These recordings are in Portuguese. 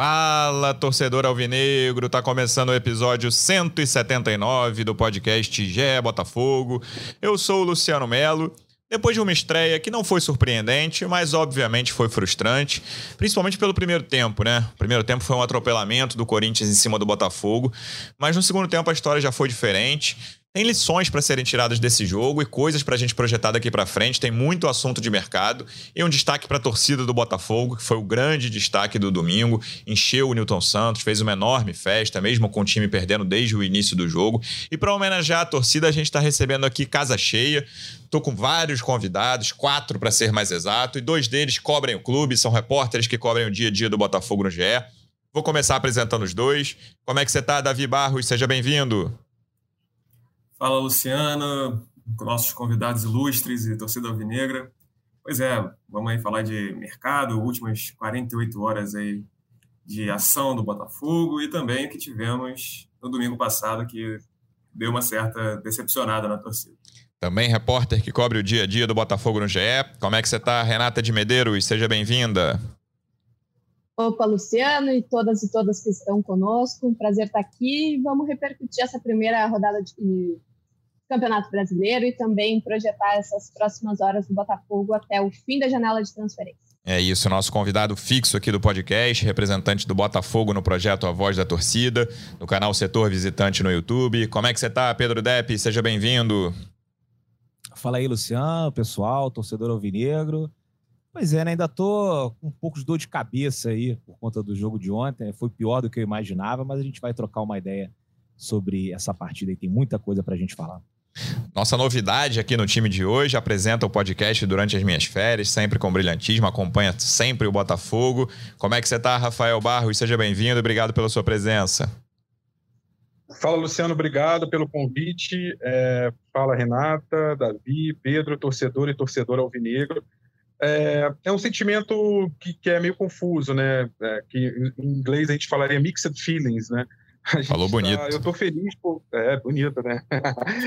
Fala, torcedor alvinegro, tá começando o episódio 179 do podcast Gé Botafogo. Eu sou o Luciano Melo. Depois de uma estreia que não foi surpreendente, mas obviamente foi frustrante, principalmente pelo primeiro tempo, né? O primeiro tempo foi um atropelamento do Corinthians em cima do Botafogo, mas no segundo tempo a história já foi diferente. Tem lições para serem tiradas desse jogo e coisas para a gente projetar daqui para frente. Tem muito assunto de mercado e um destaque para a torcida do Botafogo, que foi o grande destaque do domingo. Encheu o Newton Santos, fez uma enorme festa, mesmo com o time perdendo desde o início do jogo. E para homenagear a torcida, a gente está recebendo aqui casa cheia. Estou com vários convidados, quatro para ser mais exato, e dois deles cobrem o clube, são repórteres que cobrem o dia a dia do Botafogo no GE. Vou começar apresentando os dois. Como é que você está, Davi Barros? Seja bem-vindo. Fala, Luciano, nossos convidados ilustres e torcida alvinegra. Pois é, vamos aí falar de mercado, últimas 48 horas aí de ação do Botafogo e também o que tivemos no domingo passado, que deu uma certa decepcionada na torcida. Também repórter que cobre o dia a dia do Botafogo no GE. Como é que você está, Renata de Medeiros? Seja bem-vinda. Opa, Luciano e todas e todas que estão conosco. Um prazer estar aqui. Vamos repercutir essa primeira rodada de Campeonato Brasileiro e também projetar essas próximas horas do Botafogo até o fim da janela de transferência. É isso, nosso convidado fixo aqui do podcast, representante do Botafogo no projeto A Voz da Torcida, no canal Setor Visitante no YouTube. Como é que você está, Pedro Depp? Seja bem-vindo. Fala aí, Luciano, pessoal, torcedor alvinegro. Pois é, né? ainda tô com um pouco de dor de cabeça aí por conta do jogo de ontem. Foi pior do que eu imaginava, mas a gente vai trocar uma ideia sobre essa partida e tem muita coisa para a gente falar. Nossa novidade aqui no time de hoje apresenta o podcast durante as minhas férias, sempre com brilhantismo, acompanha sempre o Botafogo. Como é que você está, Rafael Barros? Seja bem-vindo, obrigado pela sua presença. Fala, Luciano, obrigado pelo convite. É, fala, Renata, Davi, Pedro, torcedor e torcedor alvinegro. É, é um sentimento que, que, é meio confuso, né? É, que em inglês a gente falaria mixed feelings, né? Falou bonito. Tá, eu tô feliz, por... é bonito, né?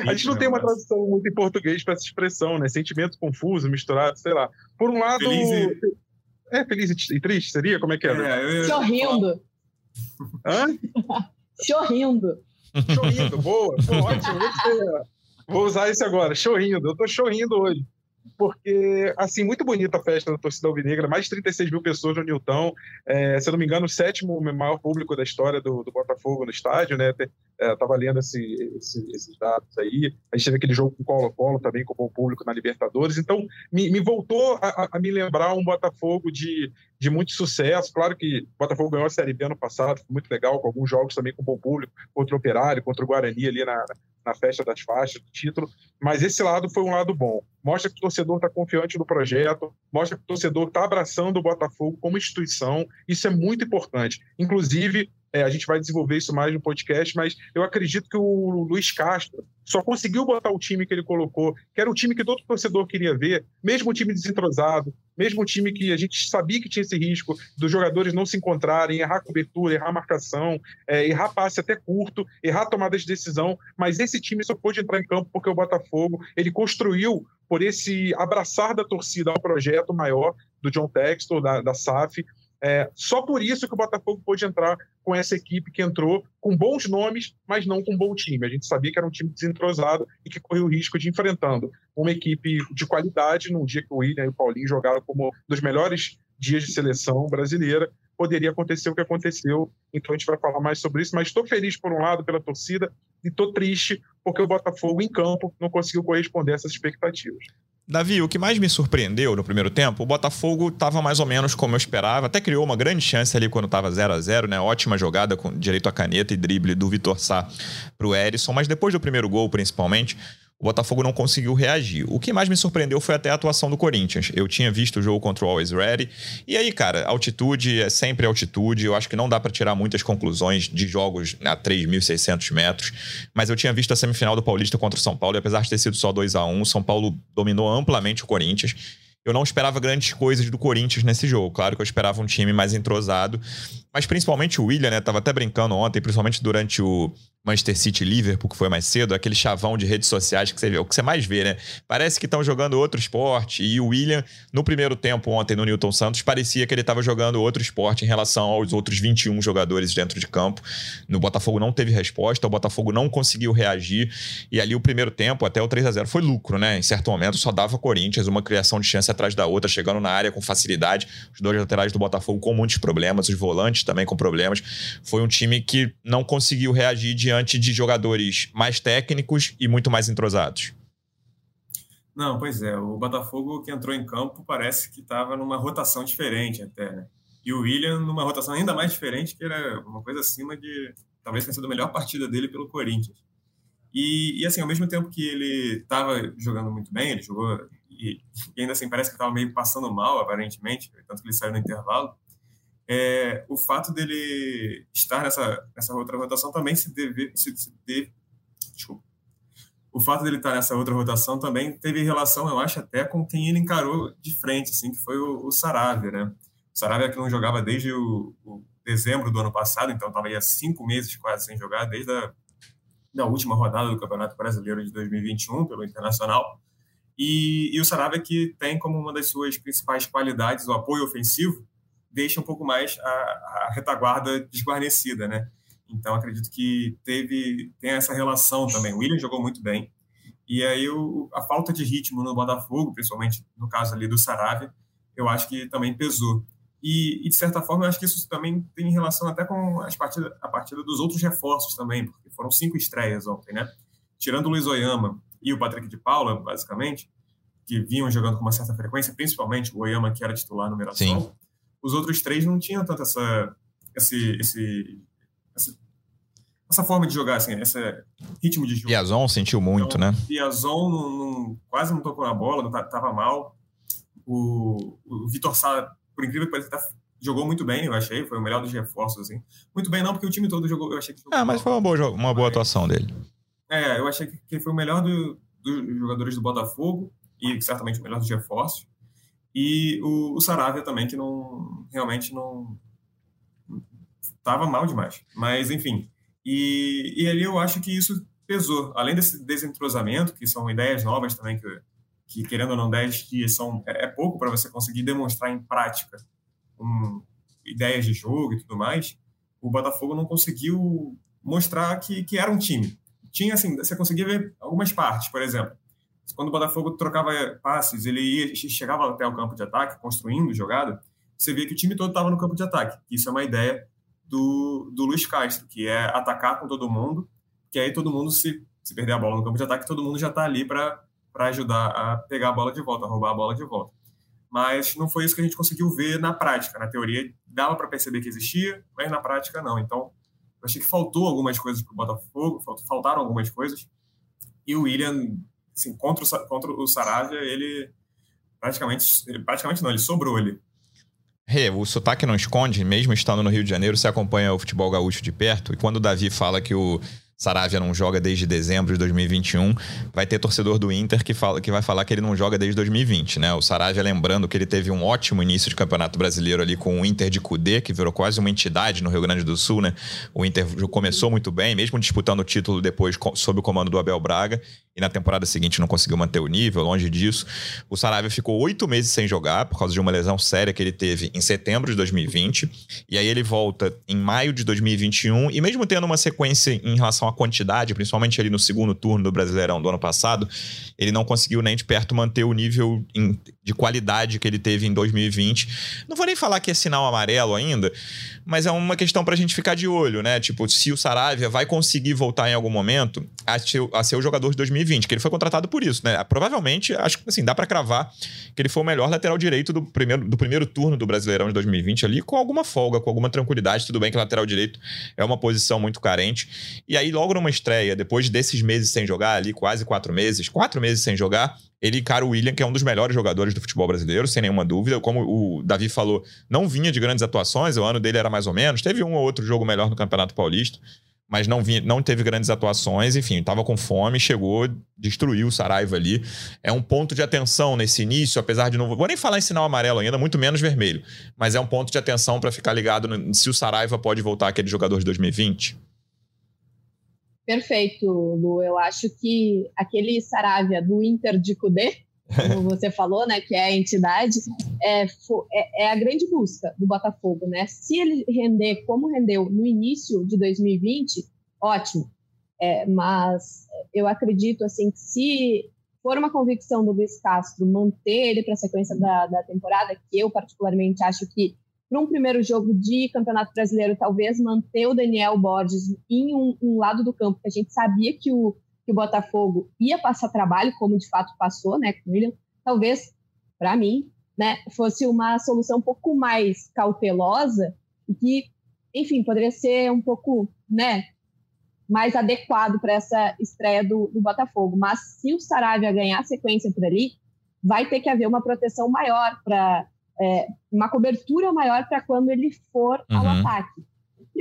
a gente não tem uma tradução muito em português para essa expressão, né? Sentimento confuso, misturado, sei lá. Por um lado. Feliz e... É, feliz e triste, seria? Como é que é? é eu... Sorrindo. Hã? Sorrindo. Chorrindo, boa, ótimo. Vou usar isso agora, chorrindo. Eu tô chorrindo hoje porque, assim, muito bonita a festa da torcida alvinegra, mais de 36 mil pessoas no Nilton, é, se eu não me engano, o sétimo maior público da história do, do Botafogo no estádio, né, estava é, lendo esse, esse, esses dados aí, a gente teve aquele jogo com Colo-Colo também, com o público na Libertadores, então me, me voltou a, a, me lembrar um Botafogo de, de muito sucesso, claro que o Botafogo ganhou a Série B ano passado, foi muito legal, com alguns jogos também com bom público, contra o Operário, contra o Guarani ali na, na festa das faixas, do título, mas esse lado foi um lado bom. Mostra que o torcedor está confiante no projeto, mostra que o torcedor está abraçando o Botafogo como instituição, isso é muito importante. Inclusive, é, a gente vai desenvolver isso mais no podcast, mas eu acredito que o Luiz Castro só conseguiu botar o time que ele colocou, que era o time que todo torcedor queria ver, mesmo o time desentrosado, mesmo o time que a gente sabia que tinha esse risco dos jogadores não se encontrarem, errar cobertura, errar marcação, é, errar passe até curto, errar tomada de decisão, mas esse time só pôde entrar em campo porque o Botafogo ele construiu por esse abraçar da torcida ao projeto maior do John Textor, da, da SAF, é, só por isso que o Botafogo pôde entrar com essa equipe que entrou com bons nomes, mas não com um bom time. A gente sabia que era um time desentrosado e que corria o risco de enfrentando uma equipe de qualidade num dia que o William e o Paulinho jogaram como dos melhores dias de seleção brasileira. Poderia acontecer o que aconteceu, então a gente vai falar mais sobre isso. Mas estou feliz, por um lado, pela torcida, e estou triste porque o Botafogo, em campo, não conseguiu corresponder a essas expectativas. Davi, o que mais me surpreendeu no primeiro tempo, o Botafogo estava mais ou menos como eu esperava, até criou uma grande chance ali quando estava 0 a 0 né? Ótima jogada com direito à caneta e drible do Vitor Sá para o Erisson, mas depois do primeiro gol, principalmente, o Botafogo não conseguiu reagir. O que mais me surpreendeu foi até a atuação do Corinthians. Eu tinha visto o jogo contra o Always Ready. E aí, cara, altitude é sempre altitude. Eu acho que não dá para tirar muitas conclusões de jogos a 3.600 metros. Mas eu tinha visto a semifinal do Paulista contra o São Paulo. E apesar de ter sido só 2 a 1 o São Paulo dominou amplamente o Corinthians. Eu não esperava grandes coisas do Corinthians nesse jogo. Claro que eu esperava um time mais entrosado. Mas principalmente o William, né? Tava até brincando ontem, principalmente durante o, Manchester City Liverpool, que foi mais cedo, aquele chavão de redes sociais que você vê, o que você mais vê, né? Parece que estão jogando outro esporte. E o William, no primeiro tempo ontem no Newton Santos, parecia que ele estava jogando outro esporte em relação aos outros 21 jogadores dentro de campo. No Botafogo não teve resposta, o Botafogo não conseguiu reagir. E ali o primeiro tempo, até o 3 a 0 foi lucro, né? Em certo momento só dava Corinthians uma criação de chance atrás da outra, chegando na área com facilidade. Os dois laterais do Botafogo com muitos problemas, os volantes também com problemas. Foi um time que não conseguiu reagir diante de jogadores mais técnicos e muito mais entrosados? Não, pois é. O Botafogo que entrou em campo parece que estava numa rotação diferente até, né? E o William numa rotação ainda mais diferente, que era uma coisa acima de. Talvez tenha sido a melhor partida dele pelo Corinthians. E, e assim, ao mesmo tempo que ele estava jogando muito bem, ele jogou. E, e ainda assim parece que estava meio passando mal, aparentemente, tanto que ele saiu no intervalo é, o fato dele estar nessa, nessa outra rotação também se deve, se, se deve desculpa, o fato dele estar nessa outra rotação também teve relação, eu acho, até com quem ele encarou de frente, assim, que foi o, o Saravia, né? O Saravia que não jogava desde o, o dezembro do ano passado, então estava aí há cinco meses quase sem jogar, desde a da última rodada do Campeonato Brasileiro de 2021 pelo Internacional. E, e o Saravia que tem como uma das suas principais qualidades o apoio ofensivo, deixa um pouco mais a, a retaguarda desguarnecida, né? Então acredito que teve tem essa relação também. O William jogou muito bem e aí o, a falta de ritmo no Botafogo, principalmente no caso ali do Saravia, eu acho que também pesou. E, e, de certa forma eu acho que isso também tem relação até com as partidas, a partida dos outros reforços também, porque foram cinco estreias ontem, né? Tirando o Luiz Oyama e o Patrick de Paula, basicamente, que vinham jogando com uma certa frequência, principalmente o Oyama que era titular no Mirassol os outros três não tinham tanto essa, esse, esse, essa, essa forma de jogar, assim, esse ritmo de jogo. Piazon sentiu muito, então, né? Piazon não, não, quase não tocou na bola, não tava mal. O, o Vitor Sá, por incrível que pareça, tá, jogou muito bem, eu achei, foi o melhor dos reforços, assim. Muito bem não, porque o time todo jogou, eu achei que... Ah, mas foi uma boa, uma boa atuação dele. É, eu achei que ele foi o melhor do, dos jogadores do Botafogo e certamente o melhor dos reforços. E o, o Saravia também, que não realmente não estava mal demais. Mas, enfim. E, e ali eu acho que isso pesou. Além desse desentrosamento, que são ideias novas também, que, que querendo ou não, 10 dias são, é, é pouco para você conseguir demonstrar em prática um, ideias de jogo e tudo mais, o Botafogo não conseguiu mostrar que, que era um time. Tinha, assim, você conseguia ver algumas partes, por exemplo quando o Botafogo trocava passes, ele ia, chegava até o campo de ataque, construindo jogada, você via que o time todo estava no campo de ataque. Isso é uma ideia do, do Luiz Castro, que é atacar com todo mundo, que aí todo mundo, se, se perder a bola no campo de ataque, todo mundo já está ali para ajudar a pegar a bola de volta, a roubar a bola de volta. Mas não foi isso que a gente conseguiu ver na prática. Na teoria, dava para perceber que existia, mas na prática, não. Então, eu achei que faltou algumas coisas para o Botafogo, faltaram algumas coisas. E o William assim, contra o, contra o Saravia, ele praticamente, praticamente não, ele sobrou ali. Rê, o sotaque não esconde, mesmo estando no Rio de Janeiro, você acompanha o futebol gaúcho de perto, e quando o Davi fala que o Saravia não joga desde dezembro de 2021. Vai ter torcedor do Inter que, fala, que vai falar que ele não joga desde 2020, né? O Saravia, lembrando que ele teve um ótimo início de campeonato brasileiro ali com o Inter de Cudê, que virou quase uma entidade no Rio Grande do Sul, né? O Inter começou muito bem, mesmo disputando o título depois sob o comando do Abel Braga e na temporada seguinte não conseguiu manter o nível, longe disso. O Saravia ficou oito meses sem jogar por causa de uma lesão séria que ele teve em setembro de 2020. E aí ele volta em maio de 2021. E mesmo tendo uma sequência em relação à quantidade, principalmente ali no segundo turno do Brasileirão do ano passado, ele não conseguiu nem de perto manter o nível de qualidade que ele teve em 2020. Não vou nem falar que é sinal amarelo ainda, mas é uma questão pra gente ficar de olho, né? Tipo, se o Saravia vai conseguir voltar em algum momento a ser, o jogador de 2020 2020, que ele foi contratado por isso, né? Provavelmente, acho que assim, dá para cravar que ele foi o melhor lateral direito do primeiro, do primeiro turno do Brasileirão de 2020 ali, com alguma folga, com alguma tranquilidade. Tudo bem que lateral direito é uma posição muito carente. E aí, logo numa estreia, depois desses meses sem jogar, ali quase quatro meses, quatro meses sem jogar, ele encara o William, que é um dos melhores jogadores do futebol brasileiro, sem nenhuma dúvida. Como o Davi falou, não vinha de grandes atuações, o ano dele era mais ou menos. Teve um ou outro jogo melhor no Campeonato Paulista mas não, vinha, não teve grandes atuações, enfim, estava com fome, chegou, destruiu o Saraiva ali. É um ponto de atenção nesse início, apesar de não. Vou nem falar em sinal amarelo ainda, muito menos vermelho, mas é um ponto de atenção para ficar ligado no, se o Saraiva pode voltar aquele jogador de 2020. Perfeito, Lu. Eu acho que aquele Saravia do Inter de Cudê, como você falou, né, que é a entidade, é, é, é, a grande busca do Botafogo, né? Se ele render como rendeu no início de 2020, ótimo. É, mas eu acredito assim que se for uma convicção do Luiz Castro manter ele para a sequência da, da temporada, que eu particularmente acho que para um primeiro jogo de Campeonato Brasileiro, talvez manter o Daniel Borges em um, um lado do campo, que a gente sabia que o, que o Botafogo ia passar trabalho, como de fato passou, né, com o William, talvez, para mim, né, fosse uma solução um pouco mais cautelosa e que, enfim, poderia ser um pouco, né, mais adequado para essa estreia do, do, Botafogo. Mas se o Saravia ganhar sequência por ali, vai ter que haver uma proteção maior para é, uma cobertura maior para quando ele for uhum. ao ataque.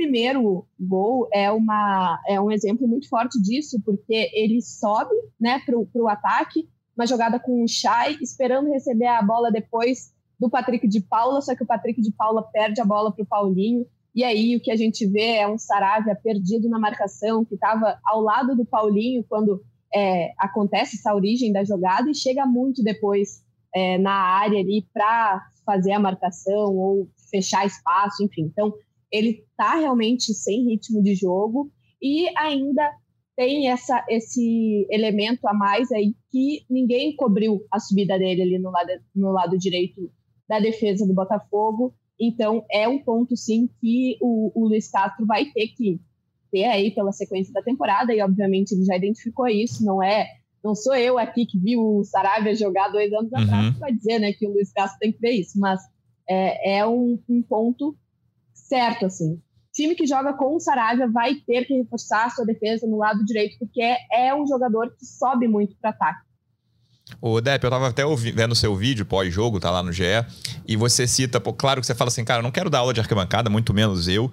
O primeiro gol é, uma, é um exemplo muito forte disso, porque ele sobe né, para o ataque, uma jogada com o Chay, esperando receber a bola depois do Patrick de Paula, só que o Patrick de Paula perde a bola para o Paulinho. E aí o que a gente vê é um Saravia perdido na marcação, que estava ao lado do Paulinho quando é, acontece essa origem da jogada e chega muito depois é, na área ali para fazer a marcação ou fechar espaço, enfim. Então ele está realmente sem ritmo de jogo e ainda tem essa, esse elemento a mais aí que ninguém cobriu a subida dele ali no lado, no lado direito da defesa do Botafogo então, é um ponto, sim, que o, o Luiz Castro vai ter que ter aí pela sequência da temporada, e obviamente ele já identificou isso, não é. Não sou eu aqui que vi o Saravia jogar dois anos uhum. atrás para dizer né, que o Luiz Castro tem que ver isso, mas é, é um, um, ponto certo, assim. Time que joga com o Saravia vai ter que reforçar a sua defesa no lado direito, porque é, um jogador que sobe muito para ataque. O Depp, eu tava até vendo o seu vídeo pós-jogo, tá lá no GE, e você cita, pô, claro que você fala assim, cara, eu não quero dar aula de arquibancada, muito menos eu,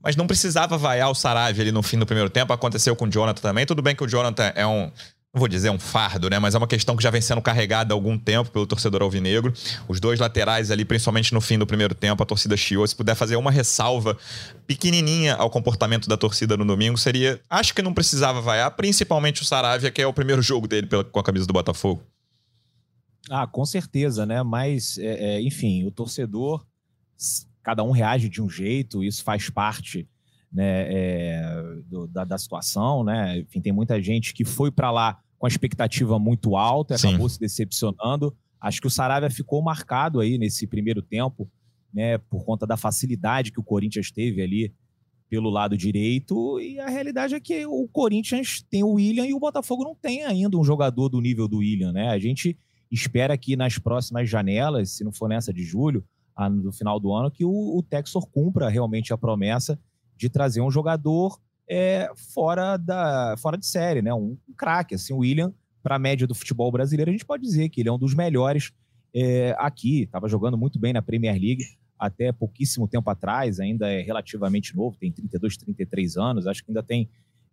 mas não precisava vaiar o Saravia ali no fim do primeiro tempo, aconteceu com o Jonathan também, tudo bem que o Jonathan é um, vou dizer um fardo, né? Mas é uma questão que já vem sendo carregada há algum tempo pelo torcedor alvinegro. Os dois laterais ali, principalmente no fim do primeiro tempo, a torcida chiou. Se puder fazer uma ressalva pequenininha ao comportamento da torcida no domingo, seria. Acho que não precisava vaiar, principalmente o Saravia, que é o primeiro jogo dele com a camisa do Botafogo. Ah, com certeza, né? Mas, é, é, enfim, o torcedor, cada um reage de um jeito, isso faz parte né, é, do, da, da, situação, né? Enfim, tem muita gente que foi para lá com a expectativa muito alta e acabou se decepcionando. Acho que o Saravia ficou marcado aí nesse primeiro tempo, né? Por conta da facilidade que o Corinthians teve ali pelo lado direito, e a realidade é que o Corinthians tem o William e o Botafogo não tem ainda um jogador do nível do William, né? A gente espera que nas próximas janelas, se não for nessa de julho, no final do ano, que o, o Texor cumpra realmente a promessa de trazer um jogador é, fora, da, fora de série, né? Um, um craque. Assim, o William, para a média do futebol brasileiro, a gente pode dizer que ele é um dos melhores é, aqui. Estava jogando muito bem na Premier League até pouquíssimo tempo atrás, ainda é relativamente novo, tem 32, 33 anos, acho que ainda tem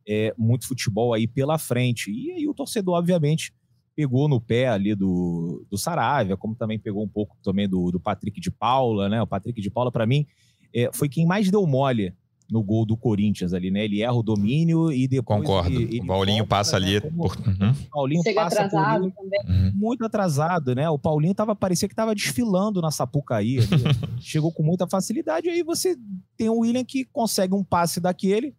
é, muito futebol aí pela frente. E aí o torcedor, obviamente, pegou no pé ali do, do Saravia, como também pegou um pouco também do, do Patrick de Paula, né? O Patrick de Paula, para mim, é, foi quem mais deu mole no gol do Corinthians ali, né? Ele erra o domínio e depois. Concordo. Ele, ele o Paulinho volta, passa né? ali. Por... Uhum. O Paulinho Chega passa atrasado também. Uhum. Muito atrasado, né? O Paulinho tava, parecia que tava desfilando na Sapucaí. Chegou com muita facilidade. Aí você tem o William que consegue um passe daquele,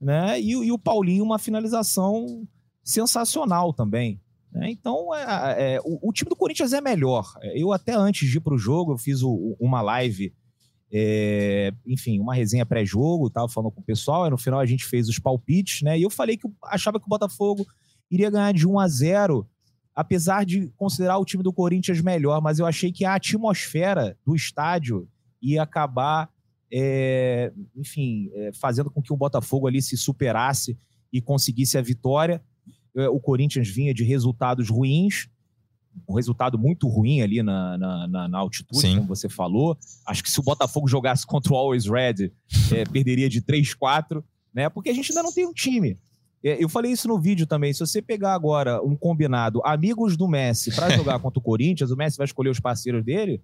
né? E, e o Paulinho, uma finalização sensacional também. Né? Então, é, é, o, o, time do Corinthians é melhor. Eu até antes de ir para o jogo, eu fiz o, uma live, é, enfim, uma resenha pré-jogo, tava falando com o pessoal, e no final a gente fez os palpites, né? E eu falei que eu achava que o Botafogo iria ganhar de 1 a 0 apesar de considerar o time do Corinthians melhor, mas eu achei que a atmosfera do estádio ia acabar, é, enfim, é, fazendo com que o Botafogo ali se superasse e conseguisse a vitória. É, o Corinthians vinha de resultados ruins, um resultado muito ruim ali na, na, na, na altitude, Sim. como você falou. Acho que se o Botafogo jogasse contra o Always Red, é, perderia de 3-4, né? Porque a gente ainda não tem um time. É, eu falei isso no vídeo também. Se você pegar agora um combinado amigos do Messi para jogar contra o Corinthians, o Messi vai escolher os parceiros dele,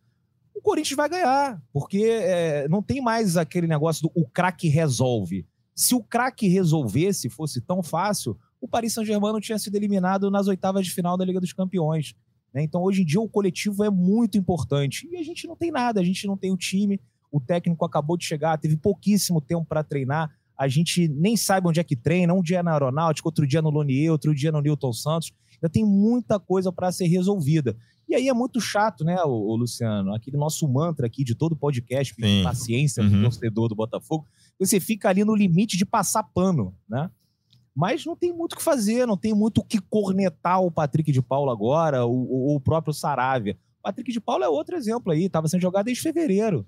o Corinthians vai ganhar, porque é, não tem mais aquele negócio do o craque resolve. Se o craque resolvesse, fosse tão fácil, o Paris Saint-Germain não tinha sido eliminado nas oitavas de final da Liga dos Campeões. Né? Então, hoje em dia, o coletivo é muito importante. E a gente não tem nada, a gente não tem o time. O técnico acabou de chegar, teve pouquíssimo tempo para treinar. A gente nem sabe onde é que treina. Um dia é na Aeronáutica, outro dia no Lonier, outro dia no Newton Santos. Ainda tem muita coisa para ser resolvida. E aí é muito chato, né, o, Luciano? Aquele nosso mantra aqui de todo podcast, paciência uhum. pro torcedor do Botafogo. Você fica ali no limite de passar pano, né? Mas não tem muito o que fazer, não tem muito o que cornetar o Patrick de Paula agora, ou, ou o próprio Saravia. O Patrick de Paula é outro exemplo aí, estava sendo jogado desde fevereiro.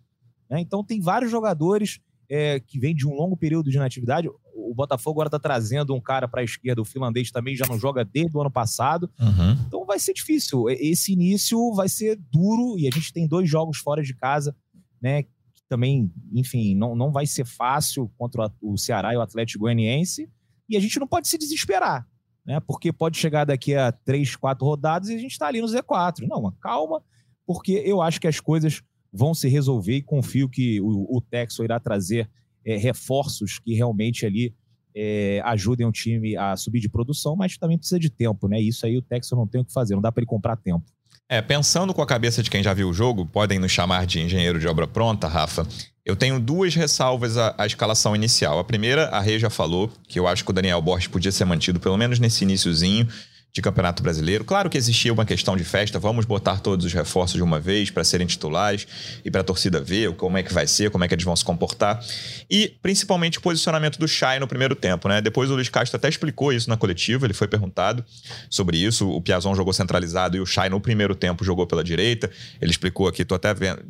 Né? Então tem vários jogadores é, que vêm de um longo período de inatividade. O Botafogo agora está trazendo um cara para a esquerda, o finlandês também já não joga desde o ano passado. Uhum. Então vai ser difícil. Esse início vai ser duro e a gente tem dois jogos fora de casa, né? também, enfim, não, não vai ser fácil contra o Ceará e o Atlético Goianiense. E a gente não pode se desesperar, né? Porque pode chegar daqui a três, quatro rodadas e a gente está ali no Z4. Não, calma, porque eu acho que as coisas vão se resolver e confio que o, o Texo irá trazer é, reforços que realmente ali é, ajudem o time a subir de produção, mas também precisa de tempo, né? Isso aí o Texo não tem o que fazer, não dá para ele comprar tempo. É, pensando com a cabeça de quem já viu o jogo, podem nos chamar de engenheiro de obra pronta, Rafa. Eu tenho duas ressalvas à, à, escalação inicial. A primeira, a Rei já falou, que eu acho que o Daniel Borges podia ser mantido, pelo menos nesse iníciozinho de Campeonato Brasileiro. Claro que existia uma questão de festa, vamos botar todos os reforços de uma vez para serem titulares e para a torcida ver como é que vai ser, como é que eles vão se comportar. E principalmente o posicionamento do Chay no primeiro tempo, né? Depois o Luiz Castro até explicou isso na coletiva, ele foi perguntado sobre isso. O Piazon jogou centralizado e o Chay no primeiro tempo jogou pela direita. Ele explicou aqui, tô até vendo,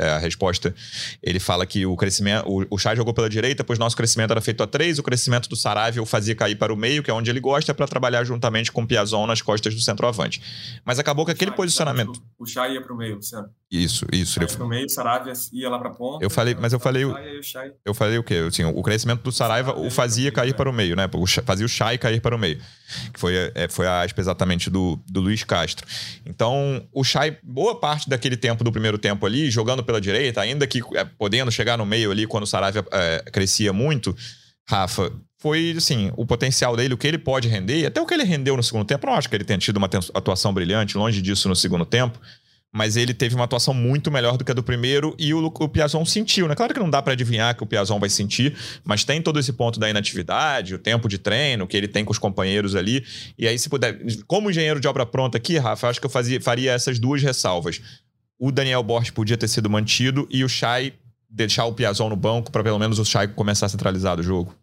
a resposta. Ele fala que o crescimento, o, o Chay jogou pela direita, pois nosso crescimento era feito a três, o crescimento do Saravia o fazia cair para o meio, que é onde ele gosta, para trabalhar juntamente com com o Piazon nas costas do centroavante. Mas acabou que aquele posicionamento. O Chay ia para o meio, Luciano. Isso, isso. Ia para o meio, o Saravia ia lá para ponta. Eu falei, mas eu falei. Eu falei o quê? Assim, o crescimento do Saraiva o fazia cair para o meio, né? Fazia o Chay cair para o meio. Que foi, é, foi a aspa exatamente do, do Luiz Castro. Então, o Chay, boa parte daquele tempo do primeiro tempo ali, jogando pela direita, ainda que é, podendo chegar no meio ali quando o Saravia é, crescia muito, Rafa, foi assim, o potencial dele, o que ele pode render, até o que ele rendeu no segundo tempo. Não acho que ele tenha tido uma atuação brilhante, longe disso no segundo tempo, mas ele teve uma atuação muito melhor do que a do primeiro e o, o Piazon sentiu, né? Claro que não dá para adivinhar que o Piazon vai sentir, mas tem todo esse ponto da inatividade, o tempo de treino que ele tem com os companheiros ali. E aí, se puder, como engenheiro de obra pronta aqui, Rafa, acho que eu fazia, faria essas duas ressalvas. O Daniel Borges podia ter sido mantido e o Chay deixar o Piazon no banco para pelo menos o Chay começar a centralizar o jogo.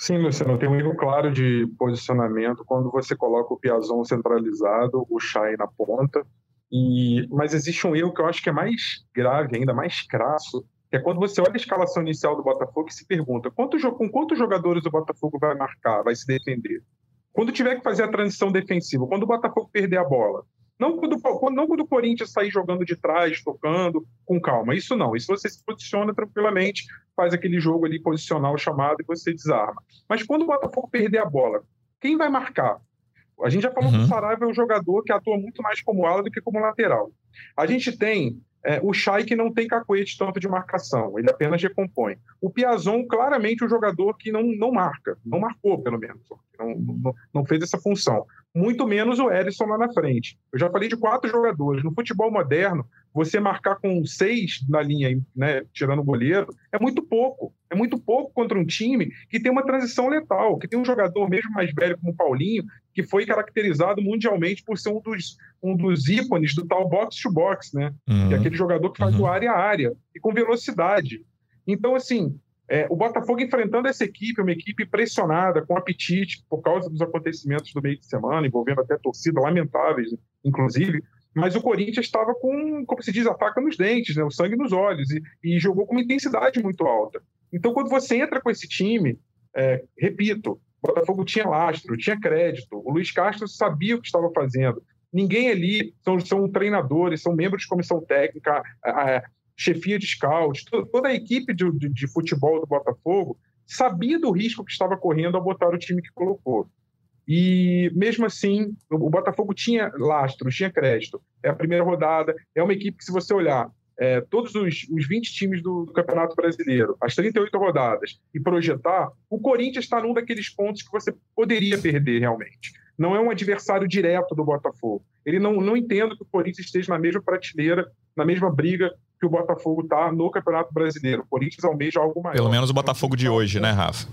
Sim, Luciano, tem um erro claro de posicionamento quando você coloca o Piazon centralizado, o Chay na ponta. E, mas existe um erro que eu acho que é mais grave, ainda mais crasso, que é quando você olha a escalação inicial do Botafogo e se pergunta quanto, com quantos jogadores o Botafogo vai marcar, vai se defender. Quando tiver que fazer a transição defensiva, quando o Botafogo perder a bola, não quando, não quando o Corinthians sair jogando de trás, tocando com calma. Isso não. Isso você se posiciona tranquilamente, faz aquele jogo ali posicional chamado e você desarma. Mas quando o Botafogo perder a bola, quem vai marcar? A gente já falou uhum. que o Saraiva é um jogador que atua muito mais como ala do que como lateral. A gente tem é, o que não tem cacuete tanto de marcação, ele apenas recompõe. O Piazon, claramente, um jogador que não, não marca, não marcou, pelo menos, não, não, não fez essa função muito menos o Erisson lá na frente. Eu já falei de quatro jogadores. No futebol moderno, você marcar com seis na linha, né, tirando o goleiro, é muito pouco. É muito pouco contra um time que tem uma transição letal, que tem um jogador mesmo mais velho como o Paulinho, que foi caracterizado mundialmente por ser um dos, um dos ícones do tal box-to-box, né? Uhum. Que é aquele jogador que faz uhum. do área a área e com velocidade. Então, assim, é, o Botafogo enfrentando essa equipe, uma equipe pressionada, com apetite, por causa dos acontecimentos do meio de semana, envolvendo até torcida lamentáveis, inclusive. Mas o Corinthians estava com, como se diz, a faca nos dentes, né? o sangue nos olhos, e, e jogou com uma intensidade muito alta. Então, quando você entra com esse time, é, repito, Botafogo tinha lastro, tinha crédito, o Luiz Castro sabia o que estava fazendo. Ninguém ali são, são treinadores, são membros de comissão técnica, chefia de scout, toda a equipe de, de, de, futebol do Botafogo sabia do risco que estava correndo ao botar o time que colocou. E mesmo assim, o Botafogo tinha lastro, tinha crédito. É a primeira rodada, é uma equipe que, se você olhar, é, todos os, os 20 times do, do, Campeonato Brasileiro, as 38 rodadas, e projetar, o Corinthians está num daqueles pontos que você poderia perder realmente. Não é um adversário direto do Botafogo. Ele não, não entende que o Corinthians esteja na mesma prateleira, na mesma briga que o Botafogo está no Campeonato Brasileiro. O Corinthians almeja algo maior. Pelo menos o Botafogo de hoje, né, Rafa?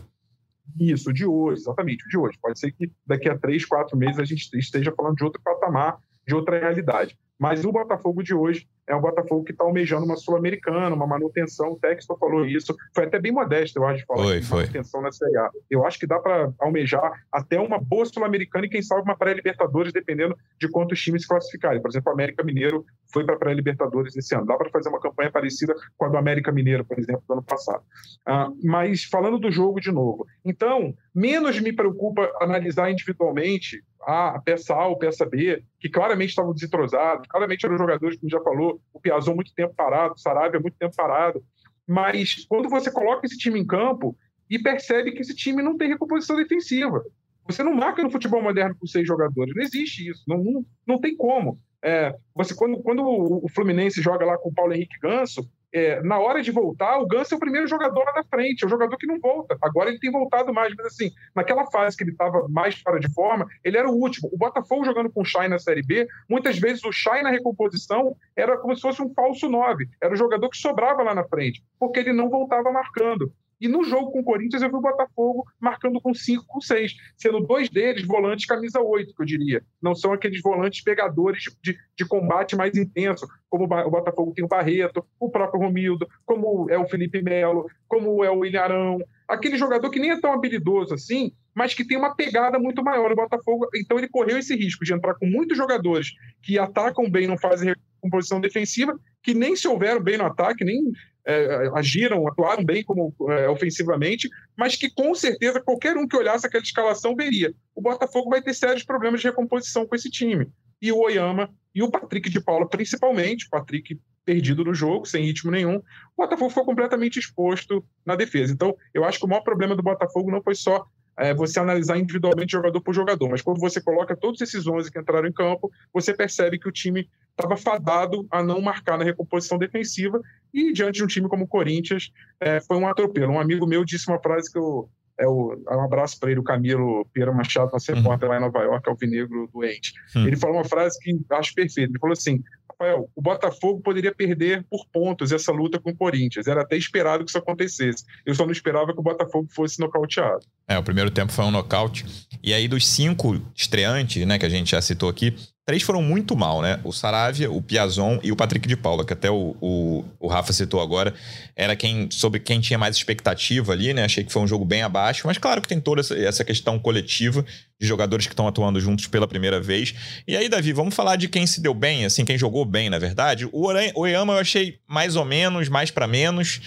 Isso, de hoje, exatamente, de hoje. Pode ser que daqui a três, quatro meses a gente esteja falando de outro patamar, de outra realidade. Mas o Botafogo de hoje é um Botafogo que está almejando uma Sul-Americana, uma manutenção. O Textor falou isso. Foi até bem modesto, eu acho, falar foi, de foi. manutenção na Série A. Eu acho que dá para almejar até uma boa Sul-Americana e, quem sabe, uma pré-Libertadores, dependendo de quantos times classificarem. Por exemplo, o América Mineiro foi para a pré-Libertadores esse ano. Dá para fazer uma campanha parecida com a do América Mineiro, por exemplo, do ano passado. Ah, mas falando do jogo de novo. Então, menos me preocupa analisar individualmente a peça A ou peça B, que claramente estavam desentrosados, claramente eram jogadores, como já falou, o Piazon muito tempo parado, o Sarabia muito tempo parado. Mas quando você coloca esse time em campo e percebe que esse time não tem recomposição defensiva, você não marca no futebol moderno com seis jogadores, não existe isso, não, não, não tem como. É, você quando, quando o Fluminense joga lá com o Paulo Henrique Ganso, é, na hora de voltar, o Ganso é o primeiro jogador lá na frente, é o jogador que não volta. Agora ele tem voltado mais, mas assim, naquela fase que ele estava mais fora de forma, ele era o último. O Botafogo jogando com o Chay na Série B, muitas vezes o Chay na recomposição era como se fosse um falso 9, era o jogador que sobrava lá na frente, porque ele não voltava marcando. E no jogo com o Corinthians, eu vi o Botafogo marcando com 5, com 6, sendo dois deles volantes camisa 8, que eu diria. Não são aqueles volantes pegadores de, de combate mais intenso, como o Botafogo tem o Barreto, o próprio Romildo, como é o Felipe Melo, como é o Ilharão. Aquele jogador que nem é tão habilidoso assim, mas que tem uma pegada muito maior no Botafogo. Então ele correu esse risco de entrar com muitos jogadores que atacam bem, não fazem composição defensiva, que nem se houveram bem no ataque, nem é, agiram, atuaram bem como é, ofensivamente, mas que com certeza qualquer um que olhasse aquela escalação veria. O Botafogo vai ter sérios problemas de recomposição com esse time. E o Oyama e o Patrick de Paula, principalmente, o Patrick perdido no jogo, sem ritmo nenhum, o Botafogo foi completamente exposto na defesa. Então, eu acho que o maior problema do Botafogo não foi só é, você analisar individualmente jogador por jogador, mas quando você coloca todos esses 11 que entraram em campo, você percebe que o time estava fadado a não marcar na recomposição defensiva e diante de um time como o Corinthians é, foi um atropelo. Um amigo meu disse uma frase que eu é o, um abraço para ele, o Camilo Pieira Machado, nosso uhum. repórter lá em Nova York, alvinegro doente. Uhum. Ele falou uma frase que acho perfeita. Ele falou assim: Rafael, o Botafogo poderia perder por pontos essa luta com o Corinthians. Era até esperado que isso acontecesse. Eu só não esperava que o Botafogo fosse nocauteado. É, o primeiro tempo foi um nocaute. E aí, dos cinco estreantes, né, que a gente já citou aqui, três foram muito mal, né? O Saravia, o Piazon e o Patrick de Paula, que até o, o, o, Rafa citou agora, era quem sobre quem tinha mais expectativa ali, né? Achei que foi um jogo bem abaixo, mas claro que tem toda essa, essa questão coletiva de jogadores que estão atuando juntos pela primeira vez. E aí, Davi, vamos falar de quem se deu bem, assim, quem jogou bem, na verdade. O Oyama eu achei mais ou menos, mais para menos.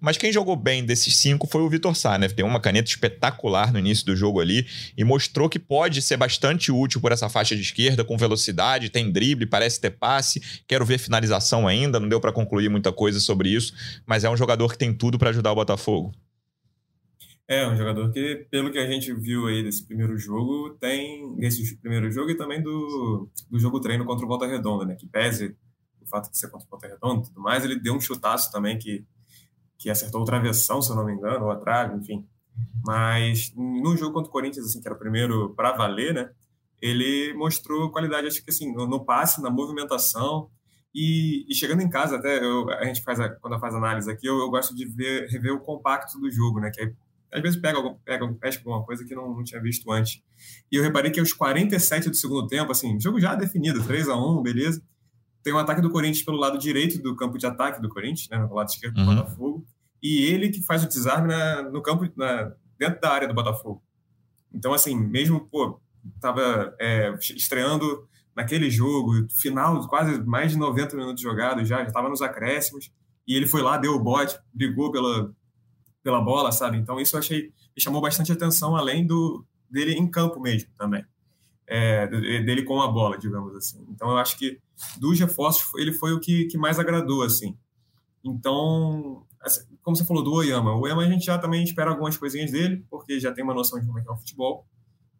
Mas quem jogou bem desses cinco foi o Vitor Sá, né? Tem uma caneta espetacular no início do jogo ali e mostrou que pode ser bastante útil por essa faixa de esquerda, com velocidade, tem drible, parece ter passe. Quero ver finalização ainda, não deu para concluir muita coisa sobre isso, mas é um jogador que tem tudo para ajudar o Botafogo. É, um jogador que, pelo que a gente viu aí desse primeiro jogo, tem desse primeiro jogo e também do, do jogo treino contra o Volta Redonda, né? Que pese o fato de ser contra o Volta Redonda e tudo mais, ele deu um chutaço também que que acertou o travessão, se eu não me engano, ou a trave, enfim. Mas no jogo contra o Corinthians, assim, que era o primeiro para valer, né? Ele mostrou qualidade, acho que assim, no, passe, na movimentação. E, e, chegando em casa, até eu, a gente faz, a, quando faz análise aqui, eu, eu, gosto de ver, rever o compacto do jogo, né? Que aí, às vezes pega, pega, pesca alguma coisa que não, não tinha visto antes. E eu reparei que aos 47 do segundo tempo, assim, jogo já definido, 3 a 1 beleza tem um ataque do Corinthians pelo lado direito do campo de ataque do Corinthians, né, no lado esquerdo do uhum. Botafogo, e ele que faz o desarme na, no campo, na, dentro da área do Botafogo. Então, assim, mesmo, pô, tava é, estreando naquele jogo, final, quase mais de 90 minutos jogados já, já estava nos acréscimos, e ele foi lá, deu o bote, brigou pela, pela bola, sabe? Então, isso eu achei, me chamou bastante atenção, além do dele em campo mesmo também é, dele com a bola, digamos assim. Então eu acho que dos reforços ele foi o que, que mais agradou, assim. Então, assim, como você falou do Oyama, o Oyama a gente já também espera algumas coisinhas dele, porque já tem uma noção de como é que é o futebol.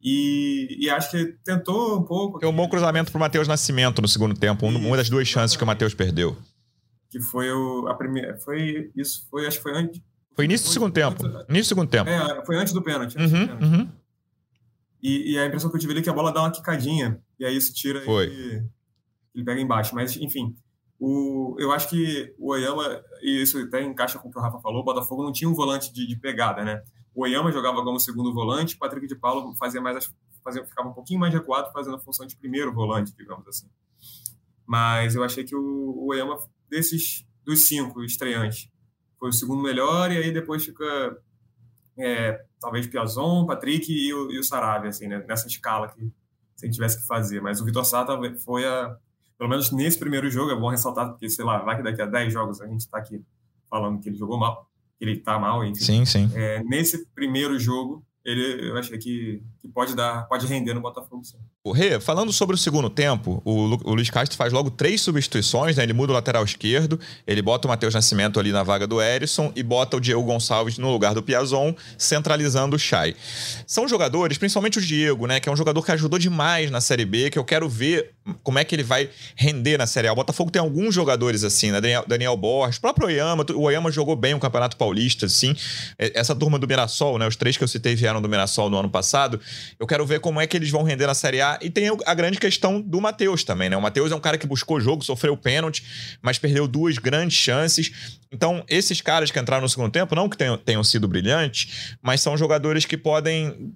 E, e acho que tentou um pouco. Tem um bom cruzamento para o Matheus Nascimento no segundo tempo, uma das duas chances que o Matheus perdeu. que foi o, a primeira. Foi isso, foi, acho que foi antes. Foi início do segundo tempo. Início do segundo tempo. É, foi antes do pênalti. Antes Uhum, do pênalti. uhum. E, e a impressão que eu tive ali é que a bola dá uma quicadinha. E aí isso tira Foi. ele. Ele pega embaixo. Mas, enfim. O, eu acho que o Oyama, e isso até encaixa com o que o Rafa falou, o Botafogo não tinha um volante de, de pegada, né? O Oyama jogava como segundo volante, o Patrick de Paulo fazia mais as- fazia, ficava um pouquinho mais recuado, fazendo a função de primeiro volante, digamos assim. Mas eu achei que o, o Oyama, desses dos cinco estreantes, foi o segundo melhor, e aí depois fica é, talvez Piazon, Patrick e o, e o Saravia, assim, né? nessa escala que se a gente tivesse que fazer. Mas o Vitor Sá foi a. Pelo menos nesse primeiro jogo, é bom ressaltar, porque, sei lá, vai que daqui a 10 jogos a gente está aqui falando que ele jogou mal, que ele está mal, enfim. Sim, sim. É, nesse primeiro jogo, ele, eu achei que, que pode dar, pode render no Botafogo, sim. O Rê, falando sobre o segundo tempo, o, Lu- o Luiz Castro faz logo três substituições, né? Ele muda o lateral esquerdo, ele bota o Matheus Nascimento ali na vaga do Erisson e bota o Diego Gonçalves no lugar do Piazon, centralizando o Chay. São jogadores, principalmente o Diego, né? Que é um jogador que ajudou demais na Série B, que eu quero ver como é que ele vai render na Série A. O Botafogo tem alguns jogadores assim, né? Daniel, Daniel Borges, o próprio Oyama, o Oyama jogou bem o Campeonato Paulista, assim. Essa turma do Mirassol, né? Os três que eu citei vieram do Mirassol no ano passado. Eu quero ver como é que eles vão render na Série A. E tem a grande questão do Matheus também, né? O Matheus é um cara que buscou jogo, sofreu pênalti, mas perdeu duas grandes chances. Então, esses caras que entraram no segundo tempo, não que tenham, tenham sido brilhantes, mas são jogadores que podem